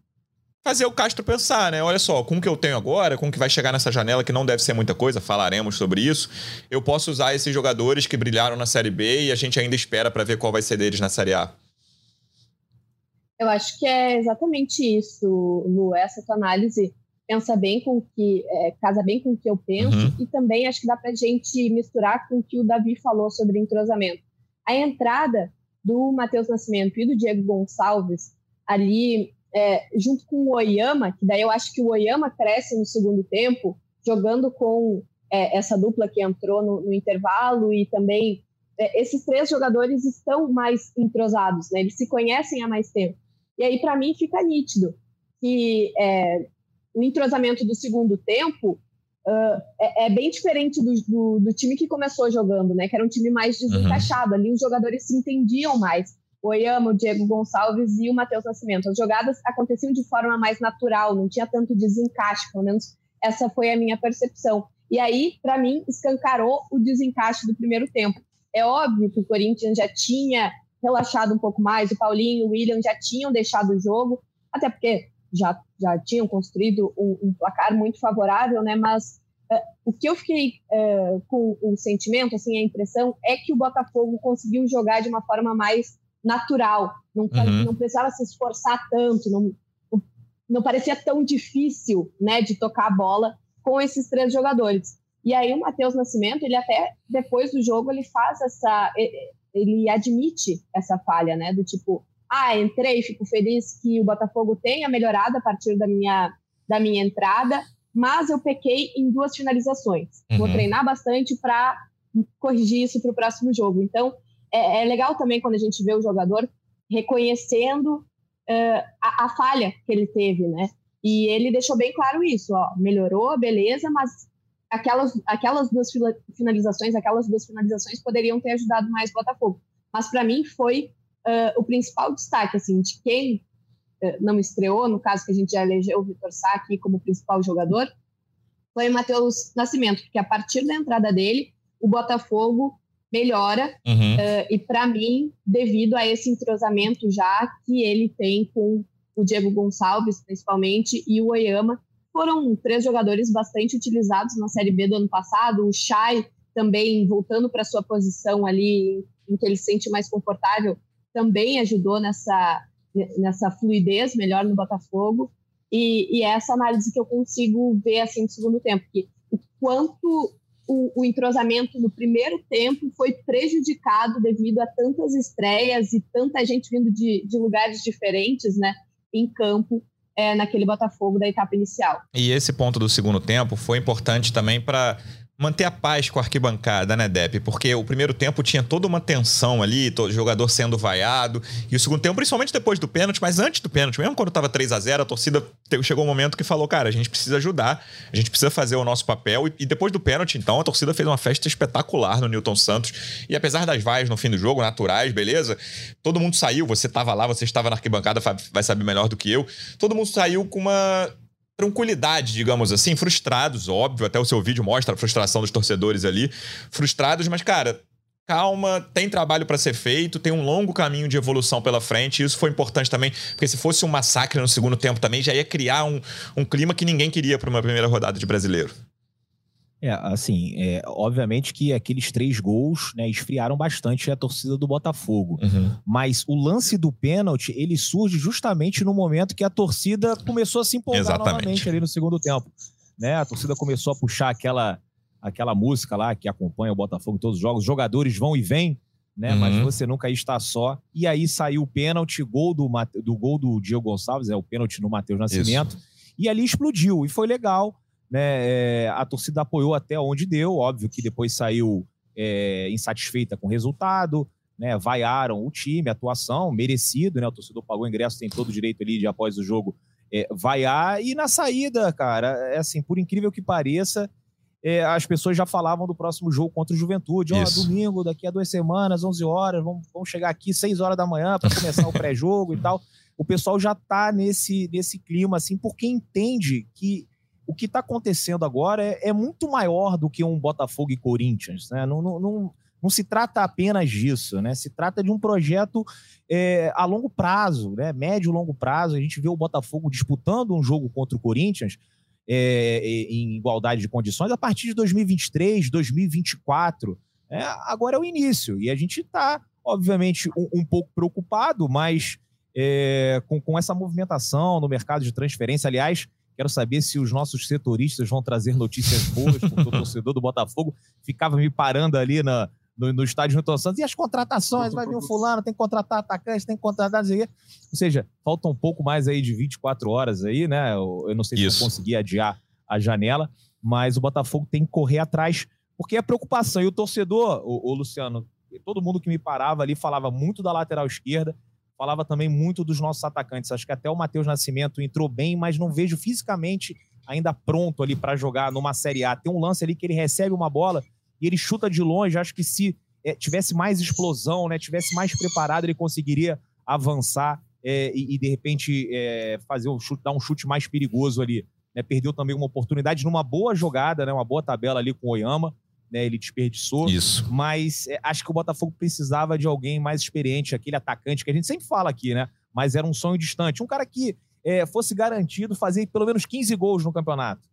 fazer o Castro pensar, né? Olha só, com o que eu tenho agora, com o que vai chegar nessa janela, que não deve ser muita coisa, falaremos sobre isso, eu posso usar esses jogadores que brilharam na Série B e a gente ainda espera para ver qual vai ser deles na Série A. Eu acho que é exatamente isso, Lu. Essa tua análise pensa bem com o que é, casa bem com o que eu penso Uhum. e também acho que dá para gente misturar com o que o Davi falou sobre entrosamento. A entrada do Matheus Nascimento e do Diego Gonçalves ali é, junto com o Oyama, que daí eu acho que o Oyama cresce no segundo tempo, jogando com é, essa dupla que entrou no, no intervalo e também é, esses três jogadores estão mais entrosados, né? Eles se conhecem há mais tempo. E aí, para mim, fica nítido que é, o entrosamento do segundo tempo uh, é, é, bem diferente do, do, do, time que começou jogando, né? Que era um time mais desencaixado. Uhum. Ali os jogadores se entendiam mais. O Oyama, o Diego Gonçalves e o Matheus Nascimento. As jogadas aconteciam de forma mais natural, não tinha tanto desencaixe, pelo menos essa foi a minha percepção. E aí, para mim, escancarou o desencaixe do primeiro tempo. É óbvio que o Corinthians já tinha relaxado um pouco mais, o Paulinho e o William já tinham deixado o jogo, até porque já, já tinham construído um, um placar muito favorável, né? Mas uh, o que eu fiquei uh, com o sentimento, assim, a impressão é que o Botafogo conseguiu jogar de uma forma mais natural, não, uhum. não precisava se esforçar tanto, não, não, não parecia tão difícil, né, de tocar a bola com esses três jogadores. E aí o Matheus Nascimento, ele até depois do jogo ele faz essa, ele admite essa falha, né, do tipo, ah, entrei, fico feliz que o Botafogo tenha melhorado a partir da minha da minha entrada, mas eu pequei em duas finalizações. Uhum. Vou treinar bastante para corrigir isso para o próximo jogo. Então é, é, legal também quando a gente vê o jogador reconhecendo uh, a, a falha que ele teve, né? E ele deixou bem claro isso, ó, melhorou, beleza, mas aquelas, aquelas duas finalizações, aquelas duas finalizações poderiam ter ajudado mais o Botafogo. Mas para mim foi uh, o principal destaque, assim, de quem uh, não estreou, no caso que a gente já elegeu o Vitor Sá aqui como principal jogador, foi o Matheus Nascimento, porque a partir da entrada dele, o Botafogo melhora, uhum. uh, e para mim, devido a esse entrosamento já que ele tem com o Diego Gonçalves, principalmente, e o Oyama, foram três jogadores bastante utilizados na Série B do ano passado. O Chay também voltando para sua posição ali, em que ele se sente mais confortável, também ajudou nessa, nessa fluidez melhor no Botafogo. E, e é essa análise que eu consigo ver assim no segundo tempo, que o quanto o, o, entrosamento no primeiro tempo foi prejudicado devido a tantas estreias e tanta gente vindo de, de lugares diferentes, né, em campo é, naquele Botafogo da etapa inicial. E esse ponto do segundo tempo foi importante também para manter a paz com a arquibancada, né, Depp? Porque o primeiro tempo tinha toda uma tensão ali, todo jogador sendo vaiado. E o segundo tempo, principalmente depois do pênalti, mas antes do pênalti, mesmo quando tava 3 a 0 a torcida chegou um momento que falou: cara, a gente precisa ajudar, a gente precisa fazer o nosso papel. E, e depois do pênalti, então, a torcida fez uma festa espetacular no Newton Santos. E apesar das vaias no fim do jogo, naturais, beleza? Todo mundo saiu, você tava lá, você estava na arquibancada, vai saber melhor do que eu. Todo mundo saiu com uma tranquilidade, digamos assim, frustrados, óbvio, até o seu vídeo mostra a frustração dos torcedores ali, frustrados, mas cara, calma, tem trabalho para ser feito, tem um longo caminho de evolução pela frente. Isso foi importante também, porque se fosse um massacre no segundo tempo também, já ia criar um, um clima que ninguém queria para uma primeira rodada de brasileiro. É, assim, é, obviamente que aqueles três gols né, esfriaram bastante a torcida do Botafogo. Uhum. Mas o lance do pênalti, ele surge justamente no momento que a torcida começou a se empolgar Exatamente. novamente ali no segundo tempo. Né? A torcida começou a puxar aquela, aquela música lá que acompanha o Botafogo em todos os jogos. Os jogadores vão e vêm, né? Uhum. Mas você nunca está só. E aí saiu o pênalti, gol do, do gol do Diego Gonçalves, é o pênalti no Matheus Nascimento. Isso. E ali explodiu. E foi legal né, é, a torcida apoiou até onde deu, óbvio que depois saiu é, insatisfeita com o resultado, né, vaiaram o time, a atuação, merecido, né, o torcedor pagou o ingresso, tem todo o direito ali de após o jogo é, vaiar, e na saída, cara, é assim, por incrível que pareça, é, as pessoas já falavam do próximo jogo contra o Juventude, ó, oh, domingo, daqui a duas semanas, 11 horas, vamos, vamos chegar aqui 6 horas da manhã para começar o pré-jogo e tal. O pessoal já tá nesse, nesse clima, assim, porque entende que o que está acontecendo agora é, é, muito maior do que um Botafogo e Corinthians. Né? Não, não, não, não, se trata apenas disso, né? se trata de um projeto é, a longo prazo, né? médio e longo prazo. A gente vê o Botafogo disputando um jogo contra o Corinthians é, em igualdade de condições a partir de 2023, 2024. É, agora é o início e a gente está, obviamente, um, um, pouco preocupado, mas é, com, com essa movimentação no mercado de transferência. Aliás, Quero saber se os nossos setoristas vão trazer notícias boas, porque o torcedor do Botafogo ficava me parando ali na, no, no estádio Newton Santos. E as contratações? Vai vir um fulano, tem que contratar atacante, tem que contratar... Ou seja, falta um pouco mais aí de 24 horas aí, né? Eu, eu não sei se Isso. vou conseguir adiar a janela, mas o Botafogo tem que correr atrás, porque é preocupação. E o torcedor, o, o Luciano, todo mundo que me parava ali falava muito da lateral esquerda, falava também muito dos nossos atacantes. Acho que até o Matheus Nascimento entrou bem, mas não vejo fisicamente ainda pronto ali para jogar numa Série A. Tem um lance ali que ele recebe uma bola e ele chuta de longe. Acho que se é, tivesse mais explosão, né, tivesse mais preparado, ele conseguiria avançar é, e, e, de repente é, fazer um chute, dar um chute mais perigoso ali. Né? Perdeu também uma oportunidade numa boa jogada, né, uma boa tabela ali com o Oyama né? Ele desperdiçou. Isso. Mas é, acho que o Botafogo precisava de alguém mais experiente, aquele atacante que a gente sempre fala aqui, né? Mas era um sonho distante. Um cara que é, fosse garantido fazer pelo menos 15 gols no campeonato.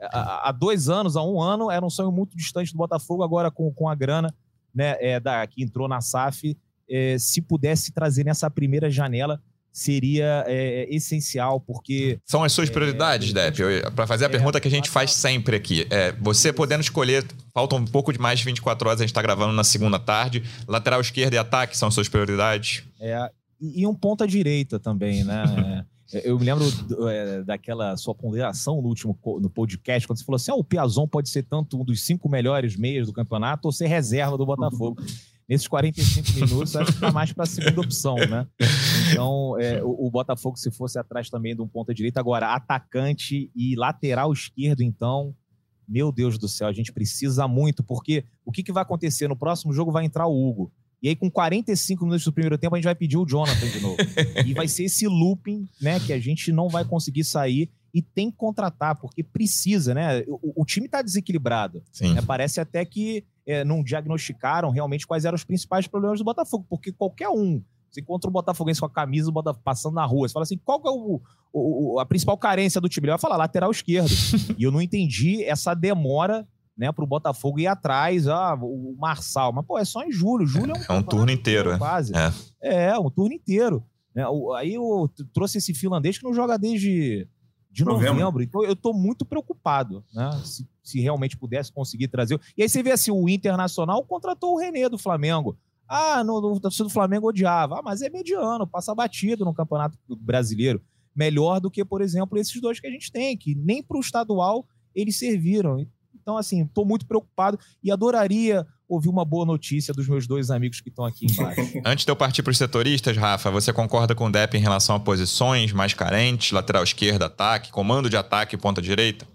Há, há, dois anos, há um ano, era um sonho muito distante do Botafogo, agora com, com a grana né, é, da, que entrou na SAF. É, se pudesse trazer nessa primeira janela, seria é, essencial, porque. São as suas é, prioridades, é, Depp. Para fazer a é, pergunta que a gente faz sempre aqui. É, você podendo escolher, faltam um pouco de mais de 24 horas, a gente está gravando na segunda tarde. Lateral esquerda e ataque são as suas prioridades? É, e um ponta direita também, né? É, eu me lembro é, daquela sua ponderação no último no podcast, quando você falou assim: ah, o Piazon pode ser tanto um dos cinco melhores meias do campeonato ou ser reserva do Botafogo nesses 45 minutos, acho que tá mais para a segunda opção, né? Então, é, o, o, Botafogo, se fosse atrás também de um ponta direita, agora atacante e lateral esquerdo, então, meu Deus do céu, a gente precisa muito, porque o que, que vai acontecer? No próximo jogo vai entrar o Hugo. E aí, com 45 minutos do primeiro tempo, a gente vai pedir o Jonathan de novo. e vai ser esse looping, né, que a gente não vai conseguir sair e tem que contratar, porque precisa, né? O, o time está desequilibrado. Né? Parece até que é, não diagnosticaram realmente quais eram os principais problemas do Botafogo, porque qualquer um, você encontra um Botafoguense com a camisa passando na rua, você fala assim, qual é o, o, a principal carência do time? Ele vai falar lateral esquerdo. e eu não entendi essa demora né, para o Botafogo ir atrás, ah, o Marçal. Mas, pô, é só em julho. Julho é, um, é um turno inteiro, é. quase. É. é, um turno inteiro. Né? Aí eu trouxe esse finlandês que não joga desde de novembro. novembro. Então eu estou muito preocupado, né? Se, se, realmente pudesse conseguir trazer. E aí você vê assim, o Internacional contratou o René do Flamengo. Ah, no, no torcedor do Flamengo odiava. Ah, mas é mediano, passa batido no Campeonato Brasileiro. Melhor do que, por exemplo, esses dois que a gente tem, que nem para o estadual eles serviram. Então, assim, estou muito preocupado e adoraria ouvir uma boa notícia dos meus dois amigos que estão aqui embaixo. Antes de eu partir para os setoristas, Rafa, você concorda com o Depp em relação a posições mais carentes, lateral esquerda, ataque, comando de ataque, ponta direita?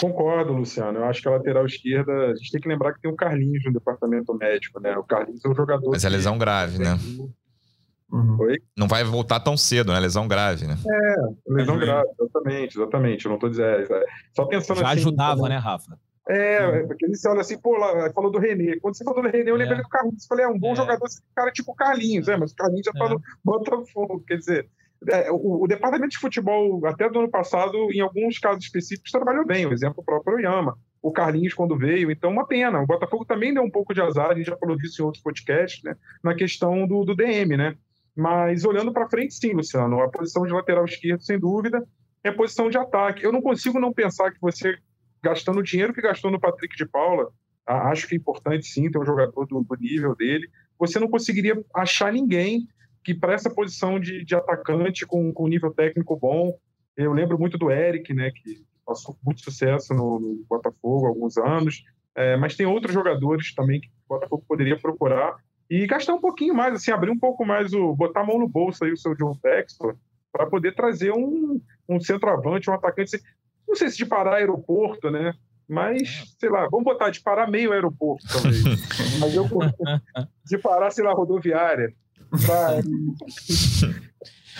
Concordo, Luciano. Eu acho que a lateral esquerda, a gente tem que lembrar que tem o Carlinhos no departamento médico, né? O Carlinhos é um jogador. Mas é lesão grave, né? Uhum. Não vai voltar tão cedo, né? Lesão grave, né? É, lesão uhum. grave, exatamente, exatamente. Eu não estou dizendo. É, só pensando Já assim, ajudava, então, né, Rafa? É, uhum. porque você olha assim, pô, lá, falou do René. Quando você falou do René, eu lembrei é. do Carlinhos. Eu falei, é um bom é. jogador, esse cara tipo Carlinhos, é, mas o Carlinhos já tá é. no Botafogo. Quer dizer, é, o, o, departamento de futebol, até do ano passado, em alguns casos específicos, trabalhou bem. O exemplo próprio Yama. O Carlinhos, quando veio, então, uma pena. O Botafogo também deu um pouco de azar, a gente já falou disso em outros podcasts, né? Na questão do, do DM, né? Mas olhando para frente, sim, Luciano, a posição de lateral esquerdo, sem dúvida, é posição de ataque. Eu não consigo não pensar que você gastando o dinheiro que gastou no Patrick de Paula, acho que é importante sim ter um jogador do, do nível dele. Você não conseguiria achar ninguém que para essa posição de, de atacante com, com nível técnico bom. Eu lembro muito do Eric, né, que passou muito sucesso no, no Botafogo há alguns anos, é, mas tem outros jogadores também que o Botafogo poderia procurar e gastar um pouquinho mais, assim, abrir um pouco mais o, botar a mão no bolso aí o seu John Textor para poder trazer um, um centroavante, um atacante não sei se de parar aeroporto, né? Mas, é. sei lá, vamos botar de parar meio aeroporto, talvez. Mas eu de parar, sei lá, rodoviária.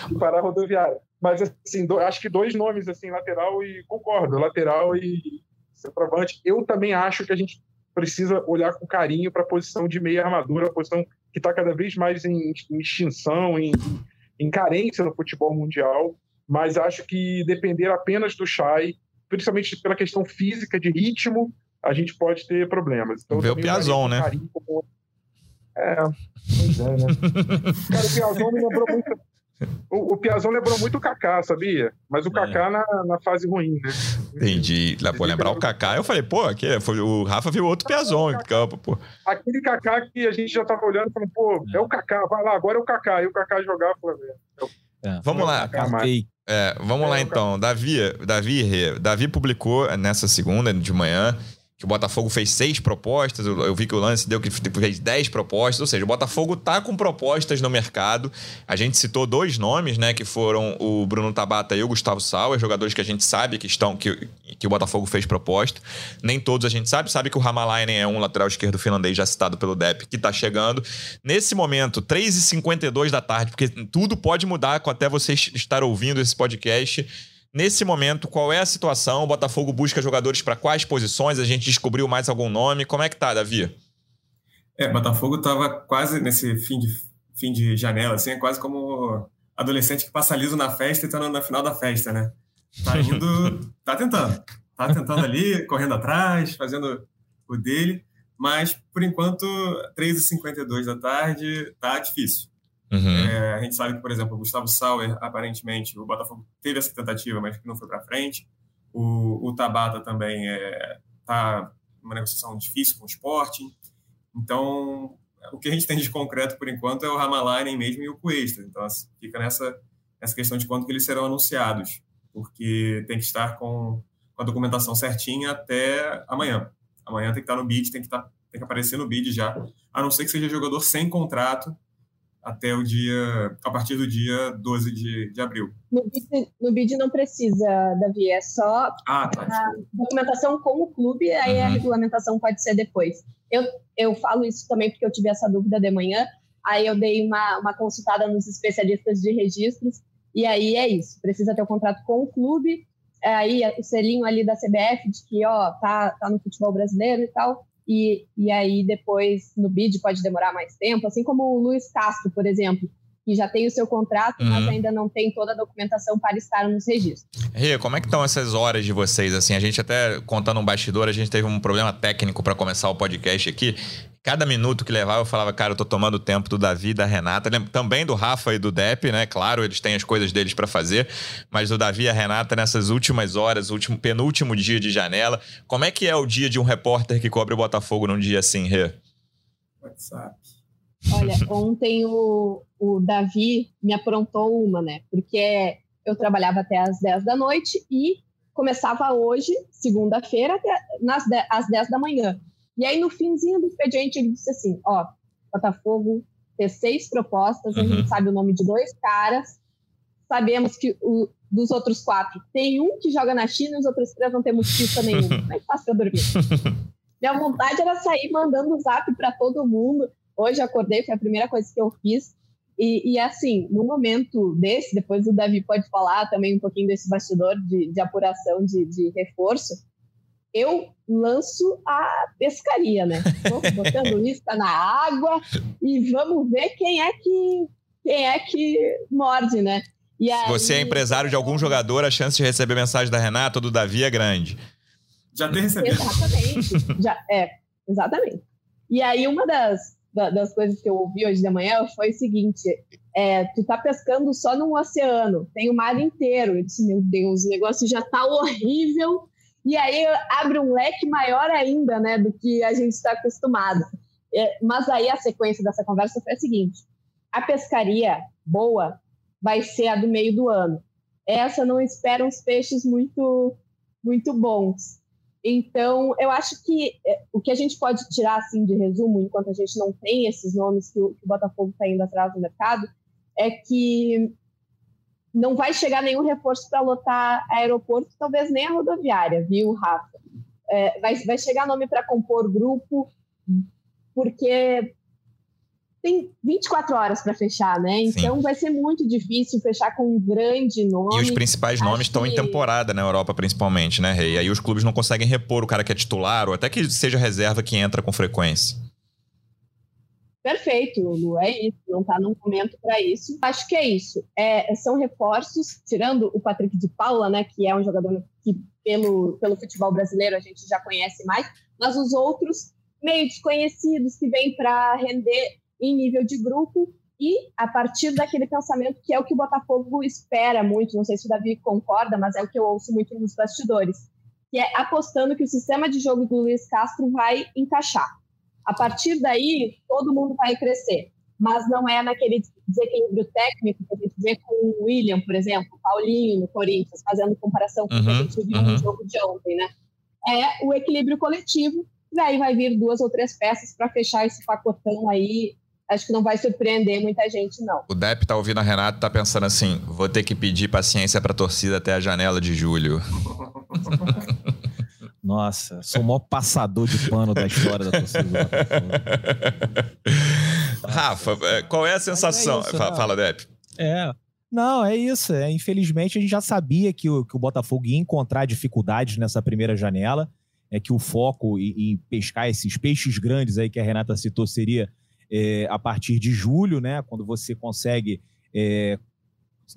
De parar rodoviária. Mas, assim, do, acho que dois nomes, assim, lateral e concordo, lateral e centroavante. Eu também acho que a gente precisa olhar com carinho para a posição de meia armadura, a posição que está cada vez mais em, em extinção, em, em carência no futebol mundial mas acho que depender apenas do Chay, principalmente pela questão física de ritmo, a gente pode ter problemas. Então, Ver o Piazon, né? Como... É, pois é, né? Cara, o Piazon me lembrou muito. O, o Piazon lembrou muito o Kaká, sabia? Mas o é. Kaká é. na, na fase ruim, né? Entendi. Lá, pô, lembrar o Kaká, eu falei, pô, aqui, foi, o Rafa viu outro Piazon em campo, pô. Aquele Kaká que a gente já tava olhando e falando, pô, é. é o Kaká, vai lá, agora é o Kaká. E o Kaká jogar, falou, é. Vamos lá. É, vamos lá então. Davi, Davi, Davi publicou nessa segunda de manhã que o Botafogo fez seis propostas, eu, vi que o lance deu que fez dez propostas, ou seja, o Botafogo tá com propostas no mercado. A gente citou dois nomes, né, que foram o Bruno Tabata e o Gustavo Sauer, jogadores que a gente sabe que estão que, que o Botafogo fez proposta. Nem todos a gente sabe, sabe que o Ramalainen é um lateral esquerdo finlandês já citado pelo Depp, que tá chegando. Nesse momento, 3h52 da tarde, porque tudo pode mudar até você estar ouvindo esse podcast Nesse momento, qual é a situação? O Botafogo busca jogadores para quais posições? A gente descobriu mais algum nome? Como é que tá, Davi? É, Botafogo estava quase nesse fim de, fim de janela, assim, é quase como adolescente que passa liso na festa e tá na final da festa, né? Tá indo, tá tentando. Tá tentando ali, correndo atrás, fazendo o dele, mas por enquanto, 3h52 da tarde, tá difícil. Uhum. É, a gente sabe que, por exemplo, o Gustavo Sauer, aparentemente, o Botafogo teve essa tentativa, mas que não foi para frente. O, o, Tabata também está é, numa negociação difícil com o Sporting. Então, o que a gente tem de concreto, por enquanto, é o Ramalainen mesmo e o Cuesta. Então, assim, fica nessa, nessa questão de quando que eles serão anunciados, porque tem que estar com, com a documentação certinha até amanhã. Amanhã tem que estar no bid, tem que, estar, tem que aparecer no bid já, a não ser que seja jogador sem contrato, até o dia, a partir do dia 12 de, de abril. No BID, no BID não precisa, Davi, é só ah, tá, a documentação com o clube, aí uhum. a regulamentação pode ser depois. Eu, eu falo isso também porque eu tive essa dúvida de manhã, aí eu dei uma, uma consultada nos especialistas de registros, e aí é isso, precisa ter o um contrato com o clube, aí o selinho ali da CBF de que, ó, tá, tá no futebol brasileiro e tal, e, e aí depois no bid pode demorar mais tempo, assim como o Luiz Castro, por exemplo, que já tem o seu contrato, uhum. mas ainda não tem toda a documentação para estar nos registros. Rê, como é que estão essas horas de vocês? Assim, a gente até contando um bastidor, a gente teve um problema técnico para começar o podcast aqui. Cada minuto que levava, eu falava, cara, eu tô tomando o tempo do Davi, da Renata, também do Rafa e do Depp, né? Claro, eles têm as coisas deles para fazer, mas do Davi e a Renata nessas últimas horas, último penúltimo dia de janela. Como é que é o dia de um repórter que cobre o Botafogo num dia assim, Rê? WhatsApp. Olha, ontem o, o Davi me aprontou uma, né? Porque eu trabalhava até as 10 da noite e começava hoje, segunda-feira, até nas às 10 da manhã. E aí, no finzinho do expediente, ele disse assim: ó, Botafogo fez seis propostas, uhum. a gente sabe o nome de dois caras, sabemos que o, dos outros quatro tem um que joga na China e os outros três não temos pista nenhuma. Como é que faz pra dormir? Minha vontade era sair mandando zap para todo mundo. Hoje acordei, foi a primeira coisa que eu fiz. E, e, assim, no momento desse, depois o Davi pode falar também um pouquinho desse bastidor de, de apuração de, de, reforço, eu lanço a pescaria, né? Tô botando lista na água e vamos ver quem é que, quem é que morde, né? E aí, Se você é empresário de algum jogador, a chance de receber mensagem da Renata ou do Davi é grande. Já tem recebido. Exatamente. Já, é, exatamente. E aí, uma das, das coisas que eu ouvi hoje de manhã foi o seguinte: é, tu tá pescando só num oceano, tem o mar inteiro. Eu disse, meu Deus, o negócio já tá horrível. E aí abre um leque maior ainda, né, do que a gente está acostumado. É, mas aí a sequência dessa conversa foi a seguinte: a pescaria boa vai ser a do meio do ano. Essa não espera uns peixes muito, muito bons. Então, eu acho que é, o que a gente pode tirar assim de resumo, enquanto a gente não tem esses nomes que o, que o Botafogo está indo atrás do mercado, é que não vai chegar nenhum reforço para lotar aeroporto, talvez nem a rodoviária, viu, Rafa? É, vai, vai chegar nome para compor grupo, porque tem 24 horas para fechar, né? Então Sim. vai ser muito difícil fechar com um grande nome. E os principais nomes estão que... em temporada na Europa, principalmente, né, Rei? E aí os clubes não conseguem repor o cara que é titular, ou até que seja reserva que entra com frequência. Perfeito, Lu, é isso. Não está num momento para isso. Acho que é isso. É, são reforços, tirando o Patrick de Paula, né, que é um jogador que pelo, pelo futebol brasileiro a gente já conhece mais, mas os outros meio desconhecidos que vêm para render em nível de grupo e a partir daquele pensamento que é o que o Botafogo espera muito, não sei se o Davi concorda, mas é o que eu ouço muito nos bastidores, que é apostando que o sistema de jogo do Luiz Castro vai encaixar. A partir daí, todo mundo vai crescer, mas não é naquele desequilíbrio técnico que a gente vê com o William, por exemplo, Paulinho no Corinthians, fazendo comparação com uhum, o que a uhum, gente viu uhum. no jogo de ontem, né? É o equilíbrio coletivo, e aí vai vir duas ou três peças para fechar esse pacotão aí acho que não vai surpreender muita gente, não. O Depp tá ouvindo a Renata e tá pensando assim: vou ter que pedir paciência pra torcida até a janela de julho. Nossa, sou o maior passador de pano da história da torcida. Rafa, é, qual é a sensação? É isso, fala, fala, Depp. É. Não, é isso. É, infelizmente, a gente já sabia que o, que o Botafogo ia encontrar dificuldades nessa primeira janela. É que o foco em, em pescar esses peixes grandes aí que a Renata citou seria é, a partir de julho, né? Quando você consegue, é,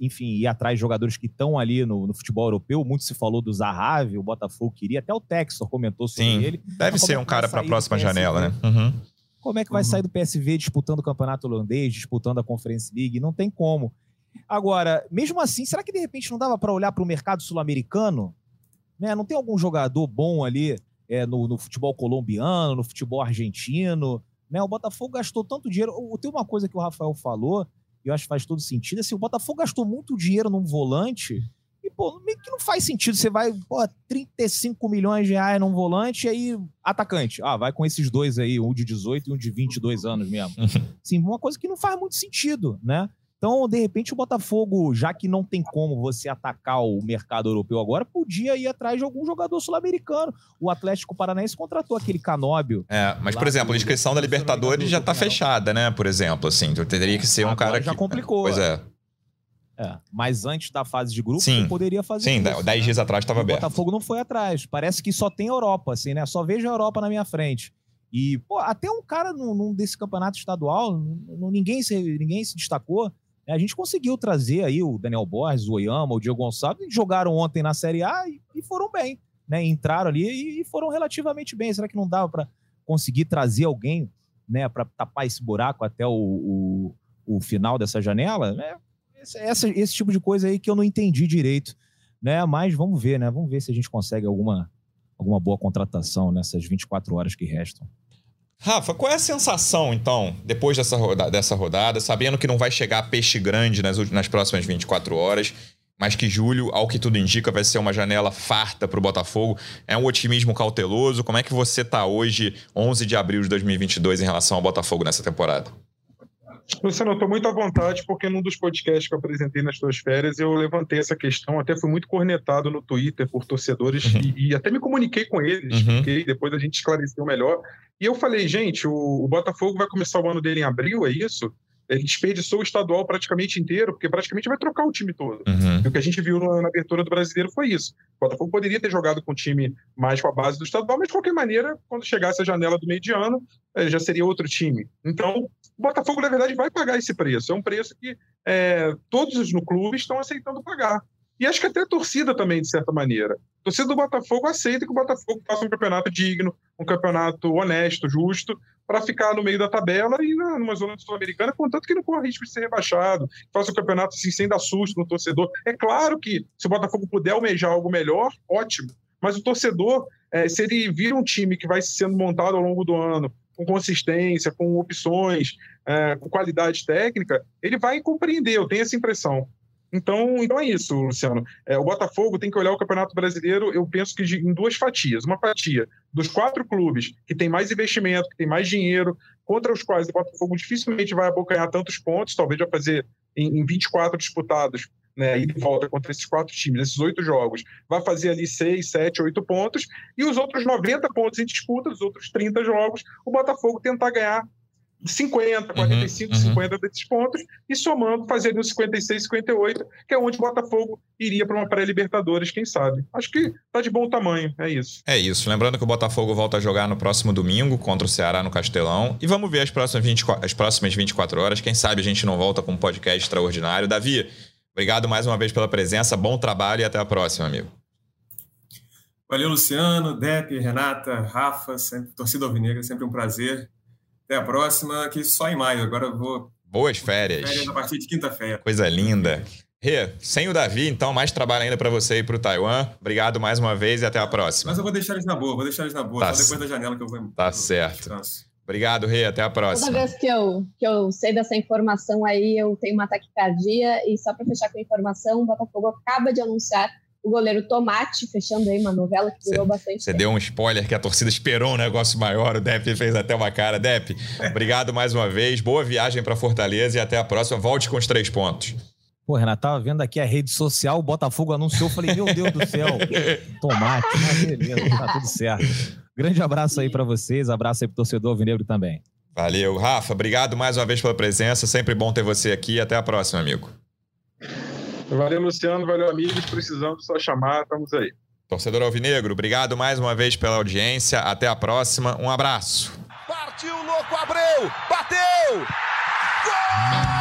enfim, ir atrás de jogadores que estão ali no, no, futebol europeu. Muito se falou do Zahavi, o Botafogo queria, até o Textor comentou sobre Sim, ele. Deve ser é um cara para a próxima janela, né? Uhum. Como é que vai uhum. sair do PSV disputando o campeonato holandês, disputando a Conference League? Não tem como. Agora, mesmo assim, será que de repente não dava para olhar para o mercado sul-americano? Né? Não tem algum jogador bom ali é, no, no, futebol colombiano, no futebol argentino? Né? O Botafogo gastou tanto dinheiro. Tem uma coisa que o Rafael falou, e eu acho que faz todo sentido. Assim, o Botafogo gastou muito dinheiro num volante. E, pô, meio que não faz sentido. Você vai, pô, 35 milhões de reais num volante e aí, atacante. Ah, vai com esses dois aí, um de 18 e um de 22 anos mesmo. Sim, uma coisa que não faz muito sentido, né? Então, de repente, o Botafogo, já que não tem como você atacar o mercado europeu agora, podia ir atrás de algum jogador sul-americano. O Atlético Paranaense contratou aquele Canóbio. É, mas, por exemplo, a inscrição da Libertadores já está fechada, né? Por exemplo, assim, então teria que ser um agora cara já que... complicou. Pois é. É, mas antes da fase de grupo, Sim. poderia fazer Sim, isso. Sim, 10 né? dias atrás estava aberto. O Botafogo não foi atrás. Parece que só tem Europa, assim, né? Só vejo a Europa na minha frente. E, pô, até um cara num, num desse campeonato estadual, ninguém se, ninguém se destacou. A gente conseguiu trazer aí o Daniel Borges, o Oyama, o Diego Gonçalves, jogaram ontem na Série A e, foram bem, né? Entraram ali e, foram relativamente bem. Será que não dava para conseguir trazer alguém, né, para tapar esse buraco até o, o, o final dessa janela? É, esse, esse tipo de coisa aí que eu não entendi direito, né? Mas vamos ver, né? Vamos ver se a gente consegue alguma, alguma boa contratação nessas 24 horas que restam. Rafa, qual é a sensação, então, depois dessa rodada, dessa rodada sabendo que não vai chegar peixe grande nas, nas próximas 24 horas, mas que julho, ao que tudo indica, vai ser uma janela farta para o Botafogo. É um otimismo cauteloso. Como é que você está hoje, 11 de abril de 2022, em relação ao Botafogo nessa temporada? Luciano, eu estou muito à vontade, porque num dos podcasts que eu apresentei nas suas férias, eu levantei essa questão, até fui muito cornetado no Twitter por torcedores uhum. e, e, até me comuniquei com eles, uhum. depois a gente esclareceu melhor. E eu falei, gente, o, o Botafogo vai começar o ano dele em abril, é isso? ele desperdiçou o estadual praticamente inteiro, porque praticamente vai trocar o time todo. Uhum. E o que a gente viu na, na, abertura do brasileiro foi isso. O Botafogo poderia ter jogado com o time mais com a base do estadual, mas de qualquer maneira, quando chegasse a janela do meio de ano, eh, já seria outro time. Então, o Botafogo, na verdade, vai pagar esse preço. É um preço que é, todos no clube estão aceitando pagar. E acho que até a torcida também, de certa maneira. A torcida do Botafogo aceita que o Botafogo faça um campeonato digno, um campeonato honesto, justo, para ficar no meio da tabela e numa zona sul-americana, contanto que não corra risco de ser rebaixado, faça um campeonato assim, sem dar susto no torcedor. É claro que se o Botafogo puder almejar algo melhor, ótimo. Mas o torcedor, é, se ele vira um time que vai sendo montado ao longo do ano, com consistência, com opções, é, com qualidade técnica, ele vai compreender, eu tenho essa impressão. Então, então é isso, Luciano. É, o Botafogo tem que olhar o Campeonato Brasileiro, eu penso que de, em duas fatias. Uma fatia dos quatro clubes que tem mais investimento, que tem mais dinheiro, contra os quais o Botafogo dificilmente vai abocanhar tantos pontos, talvez vai fazer em, em 24 disputados, né, e volta contra esses quatro times, esses oito jogos, vai fazer ali seis, sete, oito pontos, e os outros 90 pontos em disputa, os outros 30 jogos, o Botafogo tentar ganhar 50, 45, uhum, 50 uhum. desses pontos, e somando, fazendo uns 56, 58, que é onde o Botafogo iria para uma pré-Libertadores, quem sabe. Acho que tá de bom tamanho, é isso. É isso. Lembrando que o Botafogo volta a jogar no próximo domingo contra o Ceará no Castelão. E vamos ver as próximas 24, as próximas 24 horas. Quem sabe a gente não volta com um podcast extraordinário. Davi, obrigado mais uma vez pela presença, bom trabalho e até a próxima, amigo. Valeu, Luciano, Depp, Renata, Rafa, sempre, torcida alvinegra, sempre um prazer. Até a próxima, que só em maio. Agora eu vou. Boas férias. Férias a partir de quinta-feira. Coisa linda. Rê, sem o Davi, então, mais trabalho ainda para você ir para o Taiwan. Obrigado mais uma vez e até a próxima. Mas eu vou deixar eles na boa, vou deixar eles na boa. Tá só depois da janela que eu vou. Tá eu certo. Descanso. Obrigado, Rê. Até a próxima. Toda vez que eu, que eu sei dessa informação aí, eu tenho uma taquicardia. E só para fechar com a informação, o Botafogo acaba de anunciar o goleiro Tomate, fechando aí uma novela que durou bastante Você deu um spoiler que a torcida esperou um negócio maior, o Depp fez até uma cara. Depp, obrigado mais uma vez, boa viagem para Fortaleza e até a próxima. Volte com os três pontos. Pô, Renato, tava vendo aqui a rede social, o Botafogo anunciou, falei, meu Deus do céu, tomate, mas beleza, tá tudo certo. Grande abraço aí para vocês, abraço aí pro torcedor Vinegro também. Valeu. Rafa, obrigado mais uma vez pela presença, sempre bom ter você aqui, até a próxima, amigo. Valeu, Luciano. Valeu, amigos. Precisamos só chamar. Estamos aí. Torcedor Alvinegro, obrigado mais uma vez pela audiência. Até a próxima. Um abraço. Partiu, louco, Abreu! Bateu! Gol!